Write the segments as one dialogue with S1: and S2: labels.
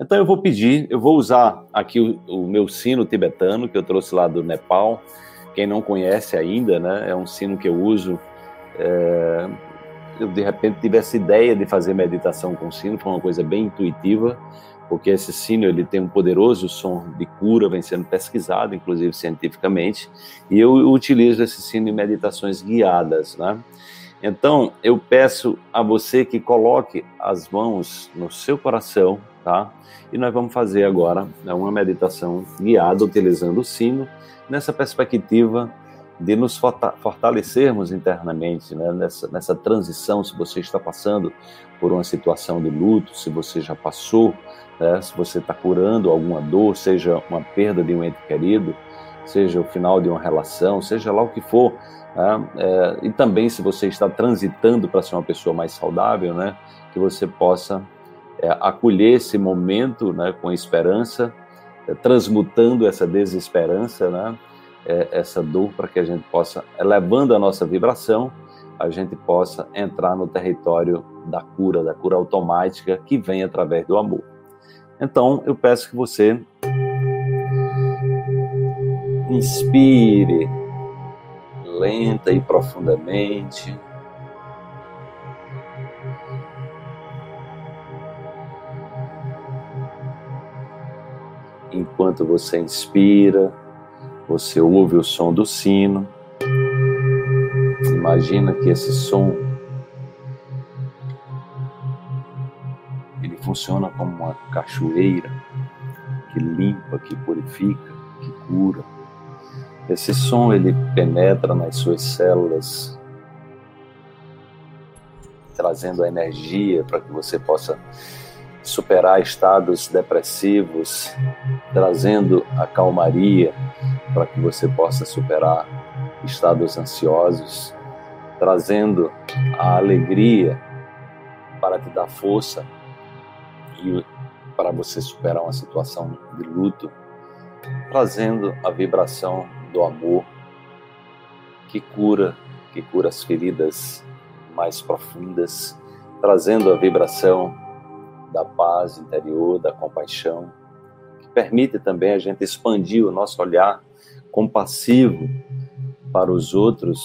S1: Então eu vou pedir, eu vou usar aqui o, o, meu sino tibetano que eu trouxe lá do Nepal. Quem não conhece ainda, né? É um sino que eu uso. É, eu de repente tive essa ideia de fazer meditação com sino, foi uma coisa bem intuitiva, porque esse sino ele tem um poderoso som de cura, vem sendo pesquisado, inclusive cientificamente, e eu utilizo esse sino em meditações guiadas, né? Então, eu peço a você que coloque as mãos no seu coração, tá? E nós vamos fazer agora né, uma meditação guiada utilizando o sino, nessa perspectiva de nos fortalecermos internamente, né? nessa, nessa transição, se você está passando por uma situação de luto, se você já passou, né? se você está curando alguma dor, seja uma perda de um ente querido, seja o final de uma relação, seja lá o que for, né? é, e também se você está transitando para ser uma pessoa mais saudável, né? que você possa é, acolher esse momento né, com esperança, é, transmutando essa desesperança, né, é, essa dor, para que a gente possa, elevando a nossa vibração, a gente possa entrar no território da cura, da cura automática que vem através do amor. Então, eu peço que você inspire lenta e profundamente. Enquanto você inspira, você ouve o som do sino. Imagina que esse som ele funciona como uma cachoeira que limpa, que purifica, que cura. Esse som ele penetra nas suas células, trazendo a energia para que você possa superar estados depressivos, trazendo a calmaria para que você possa superar estados ansiosos, trazendo a alegria para te dar força e para você superar uma situação de luto, trazendo a vibração do amor que cura, que cura as feridas mais profundas, trazendo a vibração da paz interior, da compaixão, que permite também a gente expandir o nosso olhar compassivo para os outros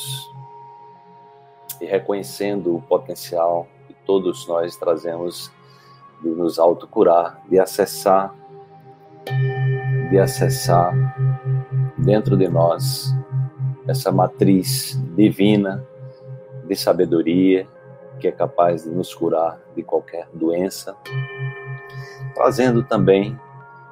S1: e reconhecendo o potencial que todos nós trazemos de nos autocurar, de acessar, de acessar dentro de nós essa matriz divina de sabedoria que é capaz de nos curar de qualquer doença, trazendo também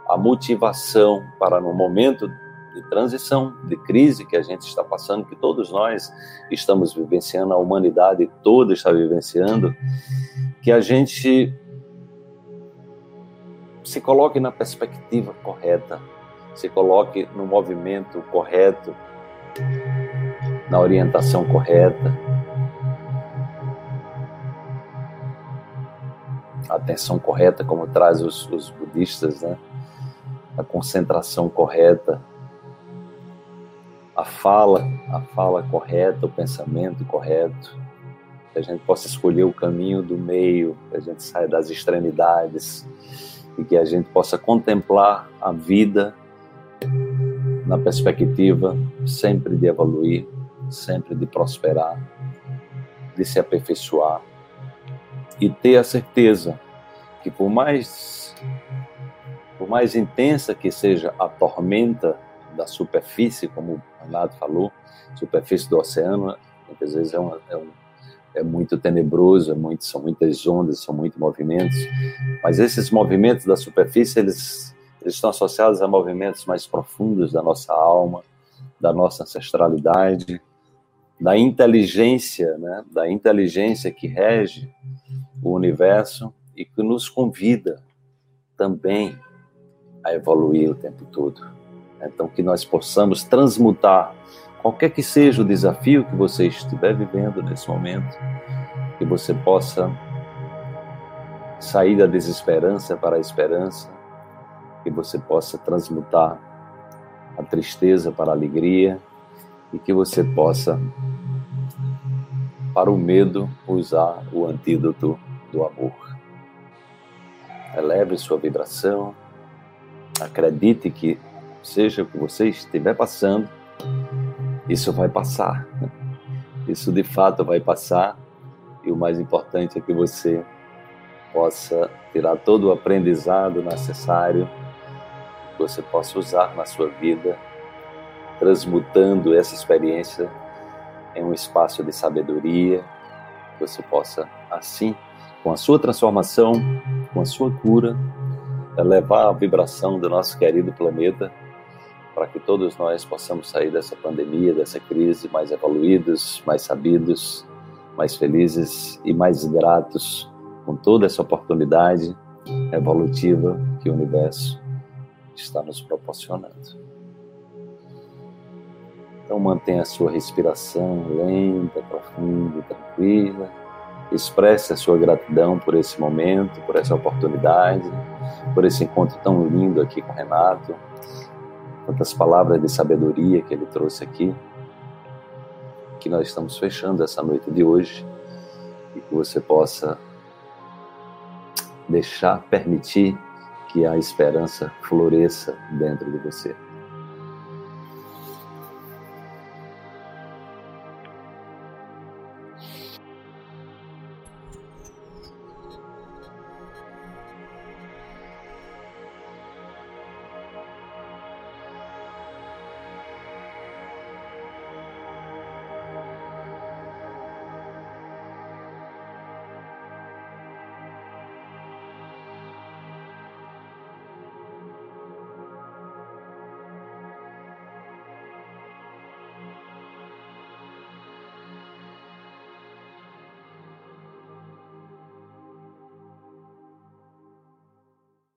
S1: a motivação para no momento de transição, de crise que a gente está passando, que todos nós estamos vivenciando, a humanidade toda está vivenciando, que a gente se coloque na perspectiva correta, se coloque no movimento correto, na orientação correta, atenção correta, como traz os, os budistas, né? a concentração correta, a fala, a fala correta, o pensamento correto, que a gente possa escolher o caminho do meio, que a gente saia das extremidades e que a gente possa contemplar a vida na perspectiva sempre de evoluir, sempre de prosperar, de se aperfeiçoar e ter a certeza que por mais por mais intensa que seja a tormenta da superfície, como o Renato falou, superfície do oceano, muitas vezes é, uma, é, um, é muito tenebroso, é muito, são muitas ondas, são muitos movimentos, mas esses movimentos da superfície, eles, eles estão associados a movimentos mais profundos da nossa alma, da nossa ancestralidade, da inteligência, né, da inteligência que rege o universo e que nos convida também a evoluir o tempo todo. Então, que nós possamos transmutar qualquer que seja o desafio que você estiver vivendo nesse momento, que você possa sair da desesperança para a esperança, que você possa transmutar a tristeza para a alegria e que você possa, para o medo, usar o antídoto do amor. Eleve sua vibração, acredite que seja o que você estiver passando, isso vai passar. Isso de fato vai passar e o mais importante é que você possa tirar todo o aprendizado necessário que você possa usar na sua vida, transmutando essa experiência em um espaço de sabedoria, que você possa assim, com a sua transformação, com a sua cura, elevar a vibração do nosso querido planeta para que todos nós possamos sair dessa pandemia, dessa crise mais evoluídos, mais sabidos, mais felizes e mais gratos com toda essa oportunidade evolutiva que o universo está nos proporcionando. Então mantenha a sua respiração lenta, profunda tranquila. Expresse a sua gratidão por esse momento, por essa oportunidade, por esse encontro tão lindo aqui com o Renato. Tantas palavras de sabedoria que ele trouxe aqui. Que nós estamos fechando essa noite de hoje e que você possa deixar, permitir que a esperança floresça dentro de você.